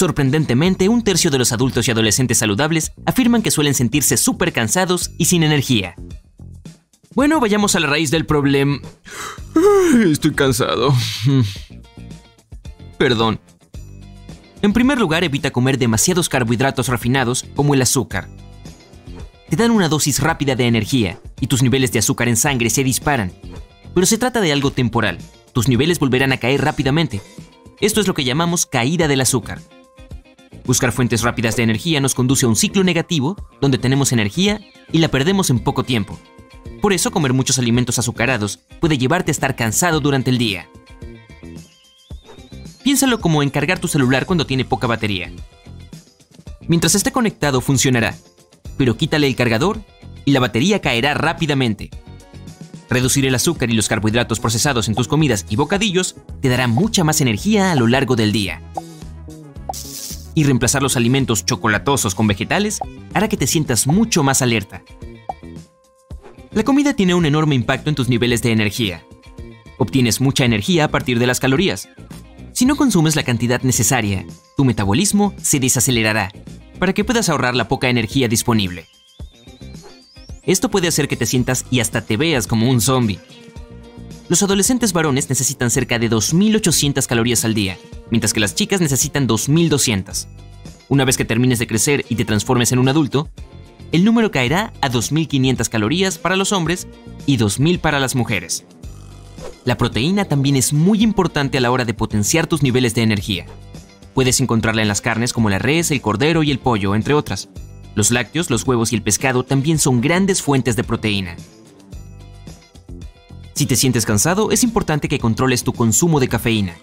Sorprendentemente, un tercio de los adultos y adolescentes saludables afirman que suelen sentirse súper cansados y sin energía. Bueno, vayamos a la raíz del problema. Estoy cansado. Perdón. En primer lugar, evita comer demasiados carbohidratos refinados como el azúcar. Te dan una dosis rápida de energía y tus niveles de azúcar en sangre se disparan. Pero se trata de algo temporal. Tus niveles volverán a caer rápidamente. Esto es lo que llamamos caída del azúcar. Buscar fuentes rápidas de energía nos conduce a un ciclo negativo donde tenemos energía y la perdemos en poco tiempo. Por eso comer muchos alimentos azucarados puede llevarte a estar cansado durante el día. Piénsalo como encargar tu celular cuando tiene poca batería. Mientras esté conectado funcionará, pero quítale el cargador y la batería caerá rápidamente. Reducir el azúcar y los carbohidratos procesados en tus comidas y bocadillos te dará mucha más energía a lo largo del día. Y reemplazar los alimentos chocolatosos con vegetales hará que te sientas mucho más alerta. La comida tiene un enorme impacto en tus niveles de energía. Obtienes mucha energía a partir de las calorías. Si no consumes la cantidad necesaria, tu metabolismo se desacelerará para que puedas ahorrar la poca energía disponible. Esto puede hacer que te sientas y hasta te veas como un zombie. Los adolescentes varones necesitan cerca de 2.800 calorías al día, mientras que las chicas necesitan 2.200. Una vez que termines de crecer y te transformes en un adulto, el número caerá a 2.500 calorías para los hombres y 2.000 para las mujeres. La proteína también es muy importante a la hora de potenciar tus niveles de energía. Puedes encontrarla en las carnes como la res, el cordero y el pollo, entre otras. Los lácteos, los huevos y el pescado también son grandes fuentes de proteína. Si te sientes cansado, es importante que controles tu consumo de cafeína.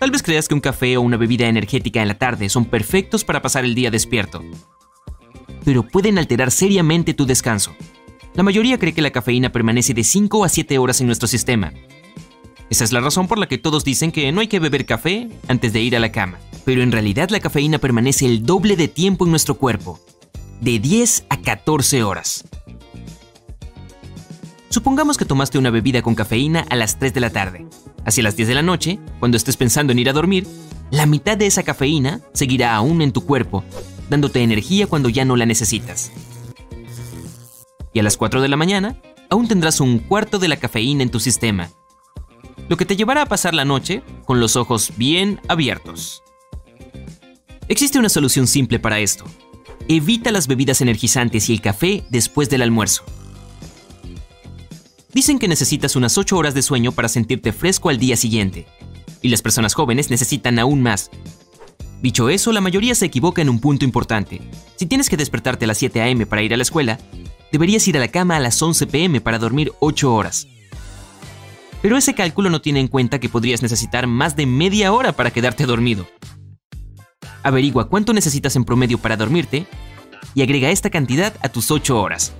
Tal vez creas que un café o una bebida energética en la tarde son perfectos para pasar el día despierto, pero pueden alterar seriamente tu descanso. La mayoría cree que la cafeína permanece de 5 a 7 horas en nuestro sistema. Esa es la razón por la que todos dicen que no hay que beber café antes de ir a la cama. Pero en realidad la cafeína permanece el doble de tiempo en nuestro cuerpo, de 10 a 14 horas. Supongamos que tomaste una bebida con cafeína a las 3 de la tarde. Hacia las 10 de la noche, cuando estés pensando en ir a dormir, la mitad de esa cafeína seguirá aún en tu cuerpo dándote energía cuando ya no la necesitas. Y a las 4 de la mañana, aún tendrás un cuarto de la cafeína en tu sistema, lo que te llevará a pasar la noche con los ojos bien abiertos. Existe una solución simple para esto. Evita las bebidas energizantes y el café después del almuerzo. Dicen que necesitas unas 8 horas de sueño para sentirte fresco al día siguiente, y las personas jóvenes necesitan aún más, Dicho eso, la mayoría se equivoca en un punto importante. Si tienes que despertarte a las 7 a.m. para ir a la escuela, deberías ir a la cama a las 11 p.m. para dormir 8 horas. Pero ese cálculo no tiene en cuenta que podrías necesitar más de media hora para quedarte dormido. Averigua cuánto necesitas en promedio para dormirte y agrega esta cantidad a tus 8 horas.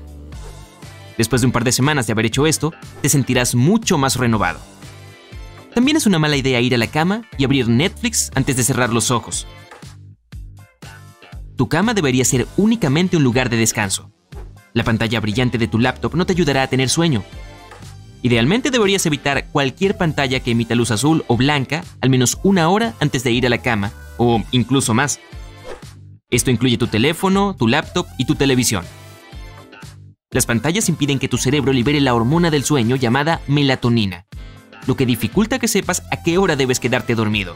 Después de un par de semanas de haber hecho esto, te sentirás mucho más renovado. También es una mala idea ir a la cama y abrir Netflix antes de cerrar los ojos. Tu cama debería ser únicamente un lugar de descanso. La pantalla brillante de tu laptop no te ayudará a tener sueño. Idealmente deberías evitar cualquier pantalla que emita luz azul o blanca al menos una hora antes de ir a la cama, o incluso más. Esto incluye tu teléfono, tu laptop y tu televisión. Las pantallas impiden que tu cerebro libere la hormona del sueño llamada melatonina, lo que dificulta que sepas a qué hora debes quedarte dormido.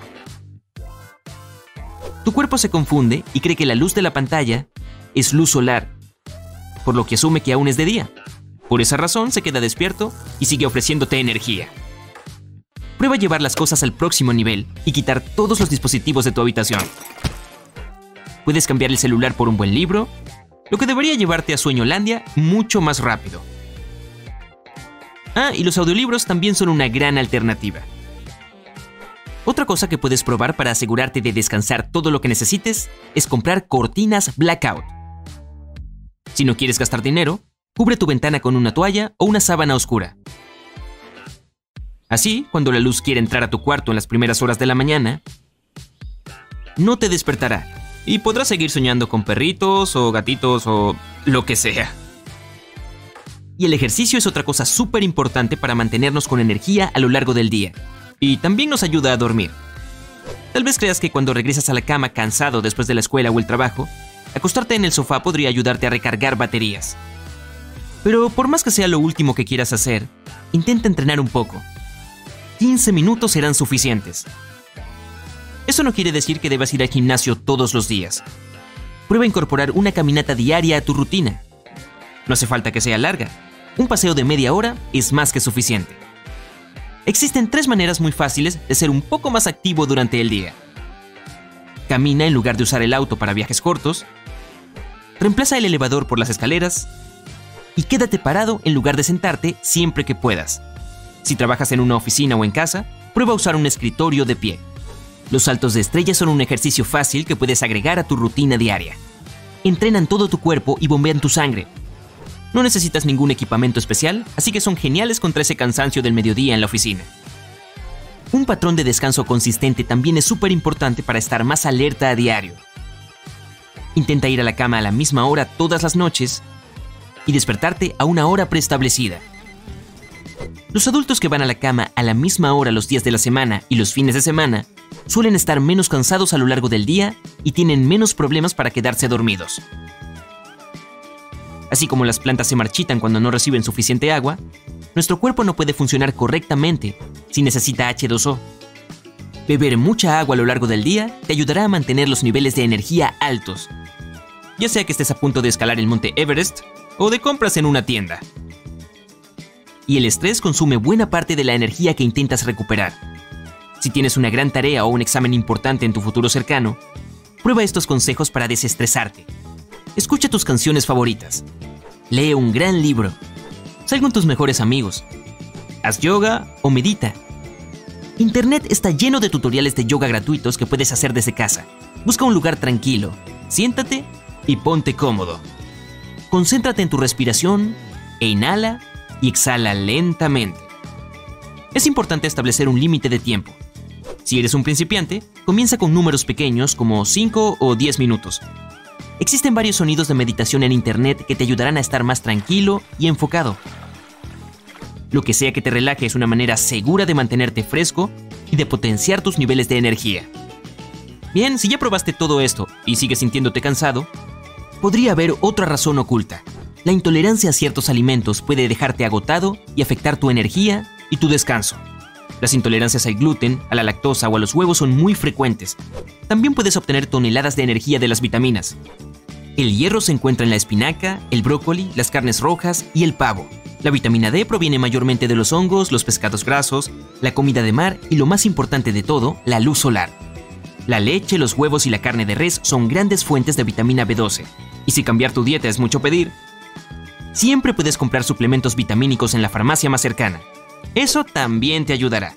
Tu cuerpo se confunde y cree que la luz de la pantalla es luz solar, por lo que asume que aún es de día. Por esa razón se queda despierto y sigue ofreciéndote energía. Prueba llevar las cosas al próximo nivel y quitar todos los dispositivos de tu habitación. Puedes cambiar el celular por un buen libro, lo que debería llevarte a Sueñolandia mucho más rápido. Ah, y los audiolibros también son una gran alternativa. Otra cosa que puedes probar para asegurarte de descansar todo lo que necesites es comprar cortinas blackout. Si no quieres gastar dinero, cubre tu ventana con una toalla o una sábana oscura. Así, cuando la luz quiera entrar a tu cuarto en las primeras horas de la mañana, no te despertará y podrás seguir soñando con perritos o gatitos o lo que sea. Y el ejercicio es otra cosa súper importante para mantenernos con energía a lo largo del día. Y también nos ayuda a dormir. Tal vez creas que cuando regresas a la cama cansado después de la escuela o el trabajo, acostarte en el sofá podría ayudarte a recargar baterías. Pero por más que sea lo último que quieras hacer, intenta entrenar un poco. 15 minutos serán suficientes. Eso no quiere decir que debas ir al gimnasio todos los días. Prueba incorporar una caminata diaria a tu rutina. No hace falta que sea larga. Un paseo de media hora es más que suficiente. Existen tres maneras muy fáciles de ser un poco más activo durante el día. Camina en lugar de usar el auto para viajes cortos. Reemplaza el elevador por las escaleras. Y quédate parado en lugar de sentarte siempre que puedas. Si trabajas en una oficina o en casa, prueba a usar un escritorio de pie. Los saltos de estrella son un ejercicio fácil que puedes agregar a tu rutina diaria. Entrenan todo tu cuerpo y bombean tu sangre, no necesitas ningún equipamiento especial, así que son geniales contra ese cansancio del mediodía en la oficina. Un patrón de descanso consistente también es súper importante para estar más alerta a diario. Intenta ir a la cama a la misma hora todas las noches y despertarte a una hora preestablecida. Los adultos que van a la cama a la misma hora los días de la semana y los fines de semana suelen estar menos cansados a lo largo del día y tienen menos problemas para quedarse dormidos. Así como las plantas se marchitan cuando no reciben suficiente agua, nuestro cuerpo no puede funcionar correctamente si necesita H2O. Beber mucha agua a lo largo del día te ayudará a mantener los niveles de energía altos, ya sea que estés a punto de escalar el monte Everest o de compras en una tienda. Y el estrés consume buena parte de la energía que intentas recuperar. Si tienes una gran tarea o un examen importante en tu futuro cercano, prueba estos consejos para desestresarte. Escucha tus canciones favoritas. Lee un gran libro. Sal con tus mejores amigos. Haz yoga o medita. Internet está lleno de tutoriales de yoga gratuitos que puedes hacer desde casa. Busca un lugar tranquilo, siéntate y ponte cómodo. Concéntrate en tu respiración e inhala y exhala lentamente. Es importante establecer un límite de tiempo. Si eres un principiante, comienza con números pequeños como 5 o 10 minutos Existen varios sonidos de meditación en Internet que te ayudarán a estar más tranquilo y enfocado. Lo que sea que te relaje es una manera segura de mantenerte fresco y de potenciar tus niveles de energía. Bien, si ya probaste todo esto y sigues sintiéndote cansado, podría haber otra razón oculta. La intolerancia a ciertos alimentos puede dejarte agotado y afectar tu energía y tu descanso. Las intolerancias al gluten, a la lactosa o a los huevos son muy frecuentes. También puedes obtener toneladas de energía de las vitaminas, el hierro se encuentra en la espinaca, el brócoli, las carnes rojas y el pavo. La vitamina D proviene mayormente de los hongos, los pescados grasos, la comida de mar y lo más importante de todo, la luz solar. La leche, los huevos y la carne de res son grandes fuentes de vitamina B12. Y si cambiar tu dieta es mucho pedir, siempre puedes comprar suplementos vitamínicos en la farmacia más cercana. Eso también te ayudará.